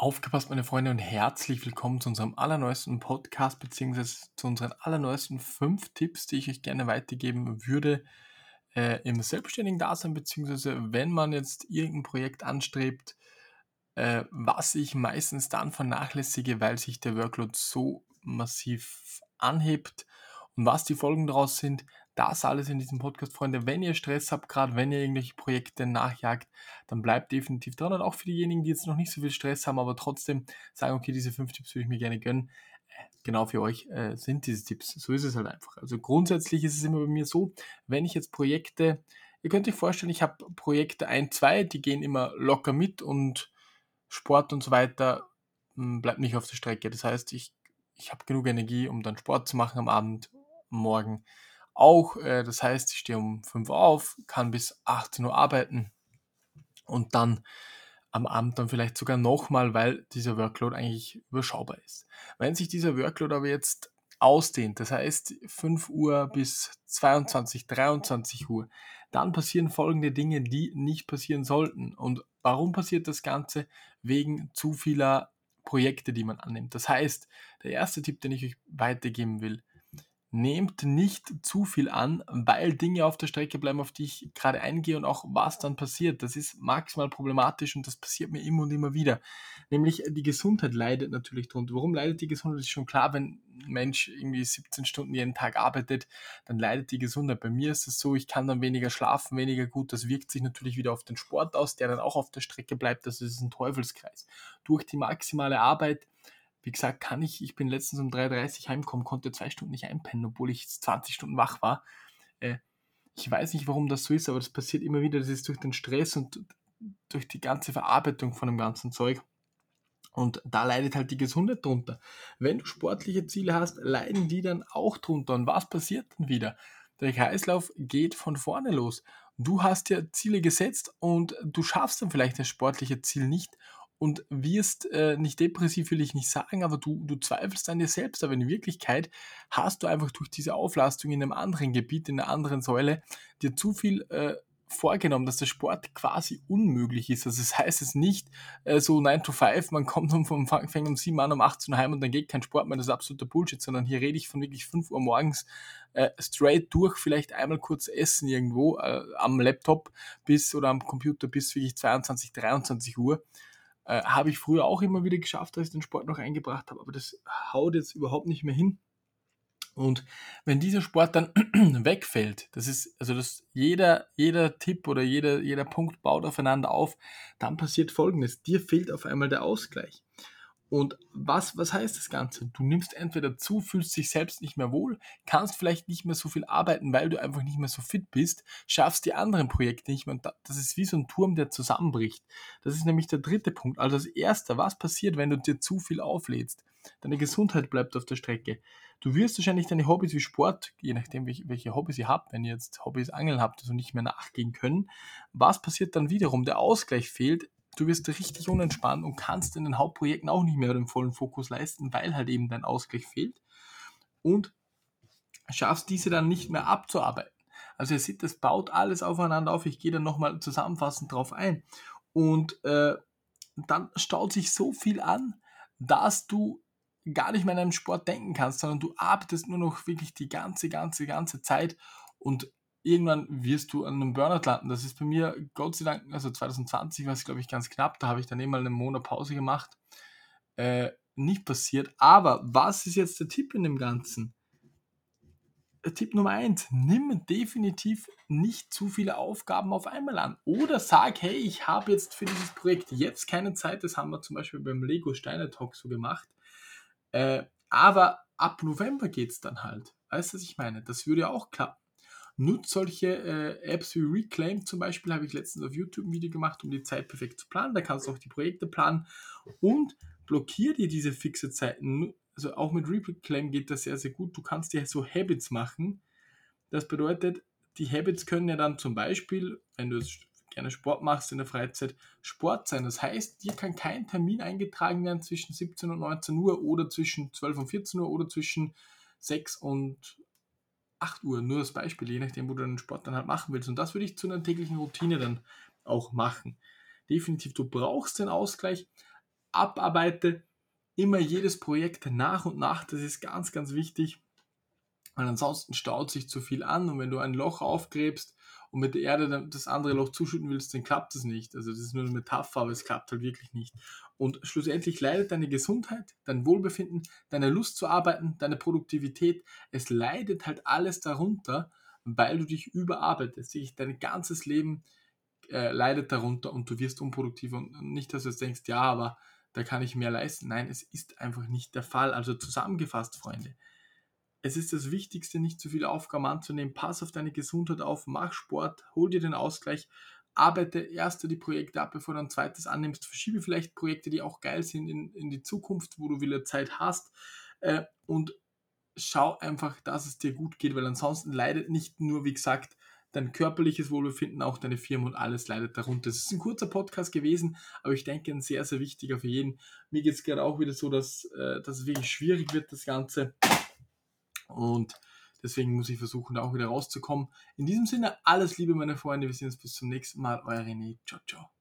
Aufgepasst, meine Freunde, und herzlich willkommen zu unserem allerneuesten Podcast, beziehungsweise zu unseren allerneuesten fünf Tipps, die ich euch gerne weitergeben würde äh, im selbstständigen Dasein, beziehungsweise wenn man jetzt irgendein Projekt anstrebt, äh, was ich meistens dann vernachlässige, weil sich der Workload so massiv anhebt. Und was die Folgen daraus sind, das alles in diesem Podcast, Freunde. Wenn ihr Stress habt, gerade wenn ihr irgendwelche Projekte nachjagt, dann bleibt definitiv dran. Und auch für diejenigen, die jetzt noch nicht so viel Stress haben, aber trotzdem sagen, okay, diese fünf Tipps würde ich mir gerne gönnen. Äh, genau für euch äh, sind diese Tipps. So ist es halt einfach. Also grundsätzlich ist es immer bei mir so, wenn ich jetzt Projekte, ihr könnt euch vorstellen, ich habe Projekte 1, 2, die gehen immer locker mit und Sport und so weiter hm, bleibt nicht auf der Strecke. Das heißt, ich, ich habe genug Energie, um dann Sport zu machen am Abend, morgen auch. Äh, das heißt, ich stehe um 5 Uhr auf, kann bis 18 Uhr arbeiten und dann am Abend dann vielleicht sogar nochmal, weil dieser Workload eigentlich überschaubar ist. Wenn sich dieser Workload aber jetzt ausdehnt, das heißt 5 Uhr bis 22, 23 Uhr, dann passieren folgende Dinge, die nicht passieren sollten. Und warum passiert das Ganze? Wegen zu vieler Projekte, die man annimmt. Das heißt, der erste Tipp, den ich euch weitergeben will, nehmt nicht zu viel an, weil Dinge auf der Strecke bleiben, auf die ich gerade eingehe und auch was dann passiert. Das ist maximal problematisch und das passiert mir immer und immer wieder. Nämlich die Gesundheit leidet natürlich drunter. Warum leidet die Gesundheit? Ist schon klar, wenn ein Mensch irgendwie 17 Stunden jeden Tag arbeitet, dann leidet die Gesundheit. Bei mir ist es so, ich kann dann weniger schlafen, weniger gut. Das wirkt sich natürlich wieder auf den Sport aus, der dann auch auf der Strecke bleibt. Das ist ein Teufelskreis. Durch die maximale Arbeit wie gesagt, kann ich, ich bin letztens um 3.30 Uhr heimgekommen, konnte zwei Stunden nicht einpennen, obwohl ich 20 Stunden wach war. Äh, ich weiß nicht, warum das so ist, aber das passiert immer wieder. Das ist durch den Stress und durch die ganze Verarbeitung von dem ganzen Zeug. Und da leidet halt die Gesundheit drunter. Wenn du sportliche Ziele hast, leiden die dann auch drunter. Und was passiert dann wieder? Der Kreislauf geht von vorne los. Du hast dir Ziele gesetzt und du schaffst dann vielleicht das sportliche Ziel nicht und wirst äh, nicht depressiv, will ich nicht sagen, aber du, du zweifelst an dir selbst. Aber in Wirklichkeit hast du einfach durch diese Auflastung in einem anderen Gebiet, in einer anderen Säule, dir zu viel äh, vorgenommen, dass der Sport quasi unmöglich ist. Also das heißt es nicht äh, so 9 to 5, man kommt um, vom, fängt um 7 an, um 18 Uhr heim und dann geht kein Sport mehr, das ist absoluter Bullshit, sondern hier rede ich von wirklich 5 Uhr morgens äh, straight durch, vielleicht einmal kurz essen irgendwo äh, am Laptop bis oder am Computer bis wirklich 22, 23 Uhr äh, habe ich früher auch immer wieder geschafft, dass ich den Sport noch eingebracht habe, aber das haut jetzt überhaupt nicht mehr hin. Und wenn dieser Sport dann wegfällt, das ist, also das, jeder, jeder Tipp oder jeder, jeder Punkt baut aufeinander auf, dann passiert folgendes. Dir fehlt auf einmal der Ausgleich. Und was, was heißt das Ganze? Du nimmst entweder zu, fühlst dich selbst nicht mehr wohl, kannst vielleicht nicht mehr so viel arbeiten, weil du einfach nicht mehr so fit bist, schaffst die anderen Projekte nicht mehr. Und das ist wie so ein Turm, der zusammenbricht. Das ist nämlich der dritte Punkt. Also das erste, was passiert, wenn du dir zu viel auflädst? Deine Gesundheit bleibt auf der Strecke. Du wirst wahrscheinlich deine Hobbys wie Sport, je nachdem welche Hobbys ihr habt, wenn ihr jetzt Hobbys Angeln habt, also nicht mehr nachgehen können. Was passiert dann wiederum? Der Ausgleich fehlt du wirst richtig unentspannt und kannst in den Hauptprojekten auch nicht mehr den vollen Fokus leisten, weil halt eben dein Ausgleich fehlt und schaffst diese dann nicht mehr abzuarbeiten. Also ihr seht, das baut alles aufeinander auf. Ich gehe dann nochmal zusammenfassend drauf ein. Und äh, dann staut sich so viel an, dass du gar nicht mehr an einen Sport denken kannst, sondern du arbeitest nur noch wirklich die ganze, ganze, ganze Zeit und irgendwann wirst du an einem Burnout landen. Das ist bei mir, Gott sei Dank, also 2020 war es, glaube ich, ganz knapp. Da habe ich dann eben mal einen Monat gemacht. Äh, nicht passiert. Aber was ist jetzt der Tipp in dem Ganzen? Äh, Tipp Nummer eins: nimm definitiv nicht zu viele Aufgaben auf einmal an. Oder sag, hey, ich habe jetzt für dieses Projekt jetzt keine Zeit. Das haben wir zum Beispiel beim Lego Steine Talk so gemacht. Äh, aber ab November geht es dann halt. Weißt du, was ich meine? Das würde auch klappen. Nutzt solche äh, Apps wie Reclaim zum Beispiel, habe ich letztens auf YouTube ein Video gemacht, um die Zeit perfekt zu planen. Da kannst du auch die Projekte planen und blockier dir diese fixe Zeiten. Also auch mit Reclaim geht das sehr, sehr gut. Du kannst dir so Habits machen. Das bedeutet, die Habits können ja dann zum Beispiel, wenn du gerne Sport machst in der Freizeit, Sport sein. Das heißt, dir kann kein Termin eingetragen werden zwischen 17 und 19 Uhr oder zwischen 12 und 14 Uhr oder zwischen 6 und 8 Uhr, nur das Beispiel, je nachdem, wo du deinen Sport dann halt machen willst. Und das würde ich zu einer täglichen Routine dann auch machen. Definitiv, du brauchst den Ausgleich. abarbeite immer jedes Projekt nach und nach. Das ist ganz, ganz wichtig. Weil ansonsten staut sich zu viel an und wenn du ein Loch aufgräbst und mit der Erde das andere Loch zuschütten willst, dann klappt das nicht. Also das ist nur eine Metapher, aber es klappt halt wirklich nicht. Und schlussendlich leidet deine Gesundheit, dein Wohlbefinden, deine Lust zu arbeiten, deine Produktivität. Es leidet halt alles darunter, weil du dich überarbeitest. Dein ganzes Leben äh, leidet darunter und du wirst unproduktiv und nicht, dass du jetzt denkst, ja, aber da kann ich mehr leisten. Nein, es ist einfach nicht der Fall. Also zusammengefasst, Freunde es ist das Wichtigste, nicht zu viele Aufgaben anzunehmen. Pass auf deine Gesundheit auf, mach Sport, hol dir den Ausgleich, arbeite erst die Projekte ab, bevor du ein zweites annimmst. Verschiebe vielleicht Projekte, die auch geil sind, in, in die Zukunft, wo du wieder Zeit hast. Äh, und schau einfach, dass es dir gut geht, weil ansonsten leidet nicht nur, wie gesagt, dein körperliches Wohlbefinden, auch deine Firma und alles leidet darunter. Es ist ein kurzer Podcast gewesen, aber ich denke ein sehr, sehr wichtiger für jeden. Mir geht es gerade auch wieder so, dass, äh, dass es wirklich schwierig wird, das Ganze. Und deswegen muss ich versuchen, da auch wieder rauszukommen. In diesem Sinne, alles Liebe, meine Freunde. Wir sehen uns bis zum nächsten Mal. Euer René. Ciao, ciao.